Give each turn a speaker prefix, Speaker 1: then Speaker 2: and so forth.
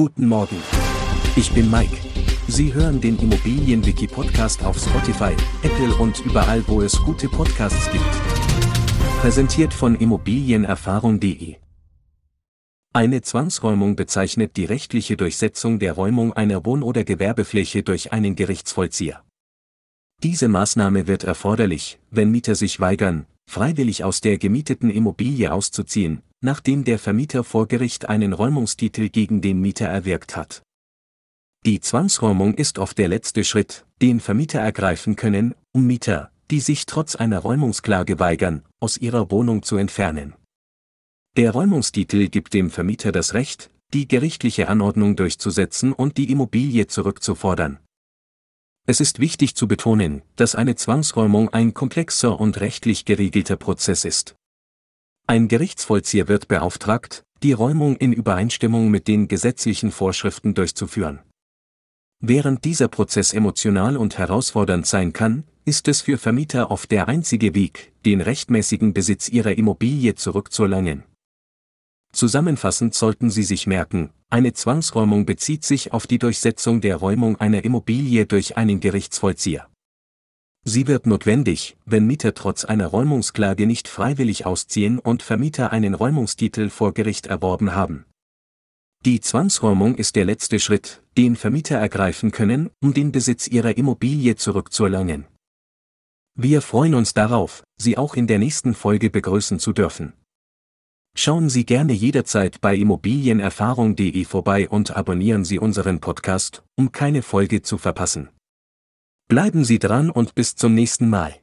Speaker 1: Guten Morgen. Ich bin Mike. Sie hören den Immobilienwiki-Podcast auf Spotify, Apple und überall, wo es gute Podcasts gibt. Präsentiert von Immobilienerfahrung.de. Eine Zwangsräumung bezeichnet die rechtliche Durchsetzung der Räumung einer Wohn- oder Gewerbefläche durch einen Gerichtsvollzieher. Diese Maßnahme wird erforderlich, wenn Mieter sich weigern, freiwillig aus der gemieteten Immobilie auszuziehen, nachdem der Vermieter vor Gericht einen Räumungstitel gegen den Mieter erwirkt hat. Die Zwangsräumung ist oft der letzte Schritt, den Vermieter ergreifen können, um Mieter, die sich trotz einer Räumungsklage weigern, aus ihrer Wohnung zu entfernen. Der Räumungstitel gibt dem Vermieter das Recht, die gerichtliche Anordnung durchzusetzen und die Immobilie zurückzufordern. Es ist wichtig zu betonen, dass eine Zwangsräumung ein komplexer und rechtlich geregelter Prozess ist. Ein Gerichtsvollzieher wird beauftragt, die Räumung in Übereinstimmung mit den gesetzlichen Vorschriften durchzuführen. Während dieser Prozess emotional und herausfordernd sein kann, ist es für Vermieter oft der einzige Weg, den rechtmäßigen Besitz ihrer Immobilie zurückzuerlangen. Zusammenfassend sollten Sie sich merken, eine Zwangsräumung bezieht sich auf die Durchsetzung der Räumung einer Immobilie durch einen Gerichtsvollzieher. Sie wird notwendig, wenn Mieter trotz einer Räumungsklage nicht freiwillig ausziehen und Vermieter einen Räumungstitel vor Gericht erworben haben. Die Zwangsräumung ist der letzte Schritt, den Vermieter ergreifen können, um den Besitz ihrer Immobilie zurückzuerlangen. Wir freuen uns darauf, Sie auch in der nächsten Folge begrüßen zu dürfen. Schauen Sie gerne jederzeit bei immobilienerfahrung.de vorbei und abonnieren Sie unseren Podcast, um keine Folge zu verpassen. Bleiben Sie dran und bis zum nächsten Mal.